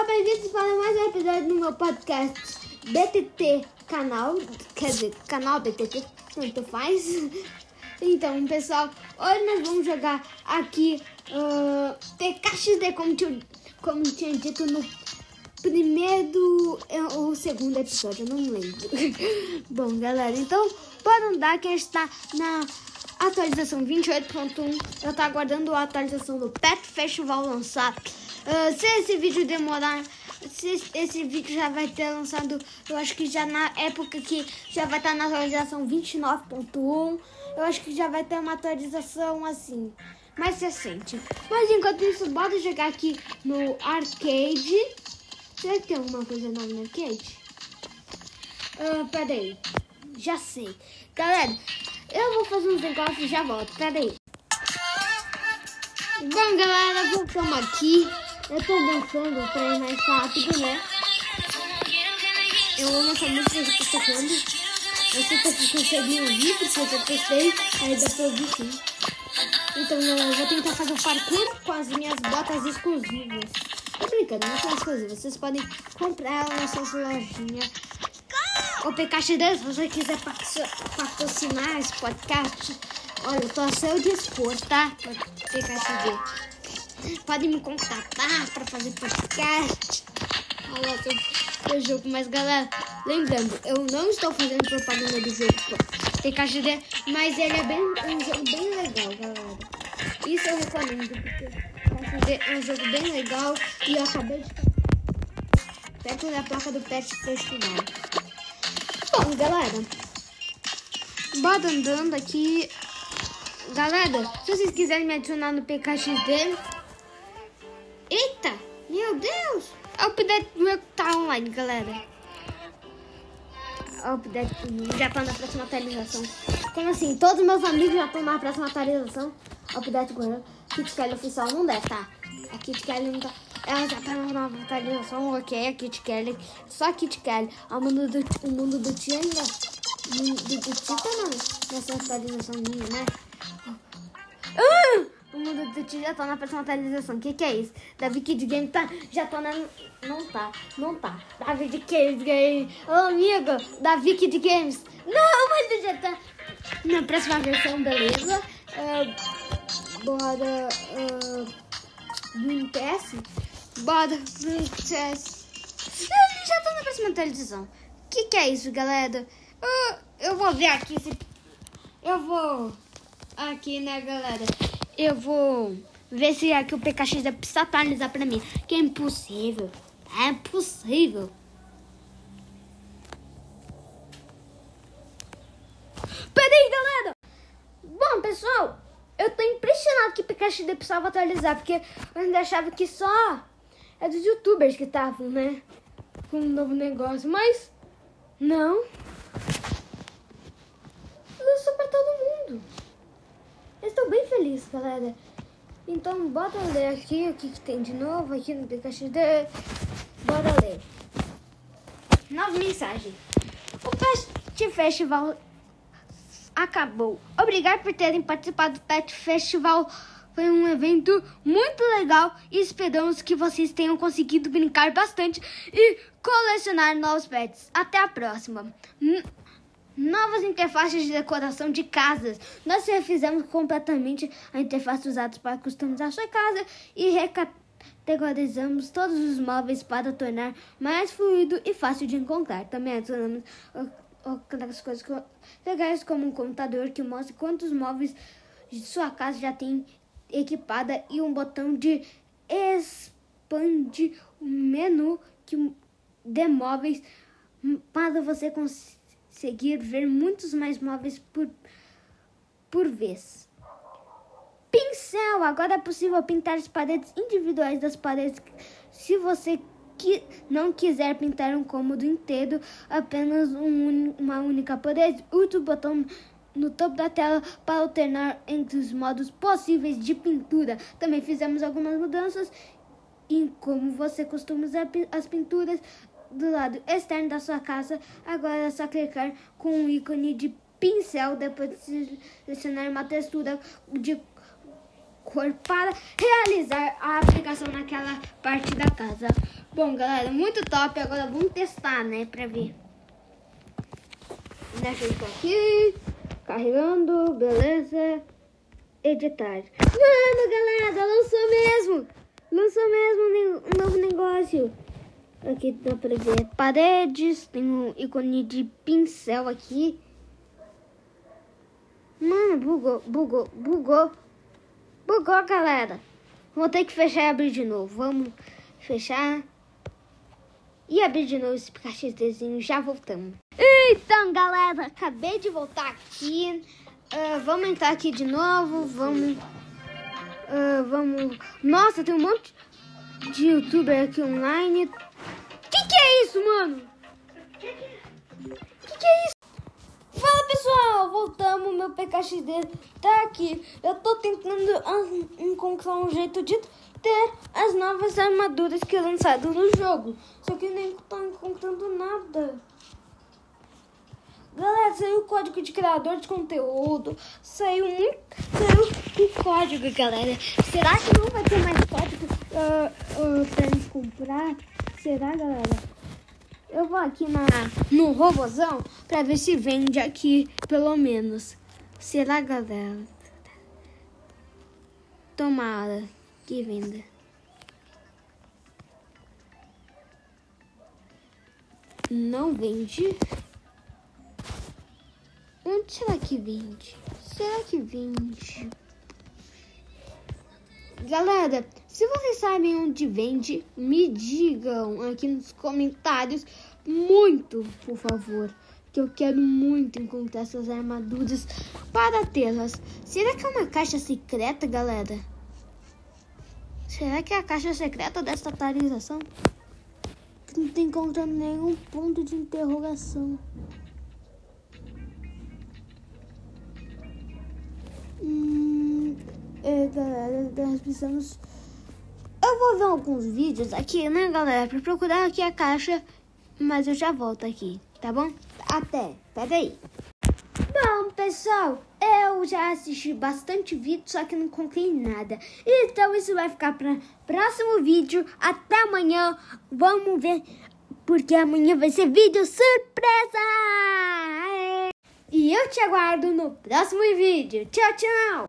Olá, bem-vindos para mais um episódio do meu podcast BTT Canal, quer dizer, canal BTT, tanto faz. Então, pessoal, hoje nós vamos jogar aqui uh, TKXD, como tinha, como tinha dito no primeiro ou segundo episódio, eu não lembro. Bom, galera, então, bora andar que a gente tá na atualização 28.1. Eu tô aguardando a atualização do Pet Festival lançar. Uh, se esse vídeo demorar, se esse vídeo já vai ter lançado, eu acho que já na época que já vai estar tá na atualização 29.1, eu acho que já vai ter uma atualização assim, mais recente. Mas enquanto isso, bora jogar aqui no arcade. Será que tem alguma coisa nova no arcade? Uh, pera aí, já sei. Galera, eu vou fazer uns negócios e já volto, pera aí. Bom, galera, voltamos aqui. Eu tô dançando pra ir mais rápido, né? Eu amo essa música que tá tocando. Eu sei que vocês conseguem ouvir, porque eu já testei. Aí dá pra ouvir sim. Então eu vou tentar fazer o parkour com as minhas botas exclusivas. Tô brincando, não são exclusivas. Vocês podem comprar elas nas suas lojinhas. Ô PKX10, se você quiser patrocinar esse podcast, olha, eu tô a seu dispor, tá? PKX10. Pode me contatar para fazer podcast. Olha seu, jogo. Mas galera, lembrando, eu não estou fazendo propaganda do jogo tem caixa de, mas ele é bem, um jogo bem legal, galera. Isso eu recomendo, porque é um jogo bem legal e eu acabei de perto da placa do Pet Festival. Bom, galera, bora andando aqui. Galera, se vocês quiserem me adicionar no PKXD, Eita! Meu Deus! O update meu tá online, galera. O update já tá na próxima atualização. Como assim? Todos meus amigos já estão na próxima atualização. O update Gorilla. Kit Kelly oficial não deve, tá? A Kit Kelly não tá. Ela já tá na nova atualização, ok? A Kit Kelly. Só a Kit Kelly. O mundo do, o mundo do Tia ainda. O mundo do Tia tá nessa atualização minha, né? Uh! Mundo do já tá na próxima. O que, que é isso? Davi Kid Game tá, já tá na. Não tá, não tá. David Kid Game. Ô amigo, Davi Kid Games. Não, mas ele já tá na próxima versão, beleza? Uh, bora. Uh. Bora, Green. Ele já tá na próxima atualização. O que, que é isso, galera? Uh, eu vou ver aqui se. Eu vou. Aqui, né, galera? Eu vou ver se aqui o PKX precisa atualizar pra mim. Que é impossível. É impossível. Peraí, galera. Bom, pessoal, eu tô impressionado que o PKX precisava atualizar. Porque eu ainda achava que só é dos youtubers que estavam, né? Com um novo negócio. Mas, não. Lançou pra todo mundo. Eu estou bem feliz, galera. Então, bora ler aqui o que, que tem de novo aqui no PKXD. Bora ler. Nova mensagem. O Pet Festival acabou. Obrigado por terem participado do Pet Festival. Foi um evento muito legal e esperamos que vocês tenham conseguido brincar bastante e colecionar novos pets. Até a próxima. Novas interfaces de decoração de casas. Nós refizemos completamente a interface usada para customizar sua casa e recategorizamos todos os móveis para tornar mais fluido e fácil de encontrar. Também adicionamos outras coisas legais como um computador que mostra quantos móveis de sua casa já tem equipada e um botão de expande o menu que de móveis para você conseguir conseguir ver muitos mais móveis por, por vez. Pincel! Agora é possível pintar as paredes individuais das paredes. Se você que não quiser pintar um cômodo inteiro, apenas um, uma única parede, use o botão no topo da tela para alternar entre os modos possíveis de pintura. Também fizemos algumas mudanças em como você costuma usar as pinturas do lado externo da sua casa. Agora é só clicar com o ícone de pincel depois de selecionar uma textura de cor para realizar a aplicação naquela parte da casa. Bom, galera, muito top. Agora vamos testar, né, pra ver. Deixa eu aqui. Carregando, beleza. Editar. Mano, galera, lançou mesmo. Lançou mesmo um novo negócio. Aqui dá pra ver paredes. Tem um ícone de pincel aqui. Mano, bugou, bugou, bugou. Bugou, galera. Vou ter que fechar e abrir de novo. Vamos fechar. E abrir de novo esse PKXDzinho. Já voltamos. Então, galera, acabei de voltar aqui. Uh, vamos entrar aqui de novo. Vamos. Uh, vamos. Nossa, tem um monte de youtuber aqui online. É isso, mano? Que que é isso? Fala pessoal, voltamos. Meu PKXD tá aqui. Eu tô tentando encontrar um jeito de ter as novas armaduras que lançaram no jogo. Só que nem tô encontrando nada. Galera, saiu o código de criador de conteúdo. Saiu muito. Saiu o código, galera. Será que não vai ter mais código uh, uh, pra gente comprar? Será, galera? Eu vou aqui na, no robozão pra ver se vende aqui, pelo menos. Será, galera? Tomara que venda. Não vende. Onde será que vende? Será que vende? Galera, se vocês sabem onde vende, me digam aqui nos comentários muito, por favor. Que eu quero muito encontrar essas armaduras para tê-las. Será que é uma caixa secreta, galera? Será que é a caixa secreta dessa atualização? Não tô encontrando nenhum ponto de interrogação. Hum, é, galera, nós precisamos. Vou ver alguns vídeos aqui, né, galera, pra procurar aqui a caixa, mas eu já volto aqui, tá bom? Até, peraí. Bom, pessoal, eu já assisti bastante vídeo, só que não comprei nada. Então isso vai ficar para próximo vídeo. Até amanhã. Vamos ver, porque amanhã vai ser vídeo surpresa! E eu te aguardo no próximo vídeo. Tchau, tchau!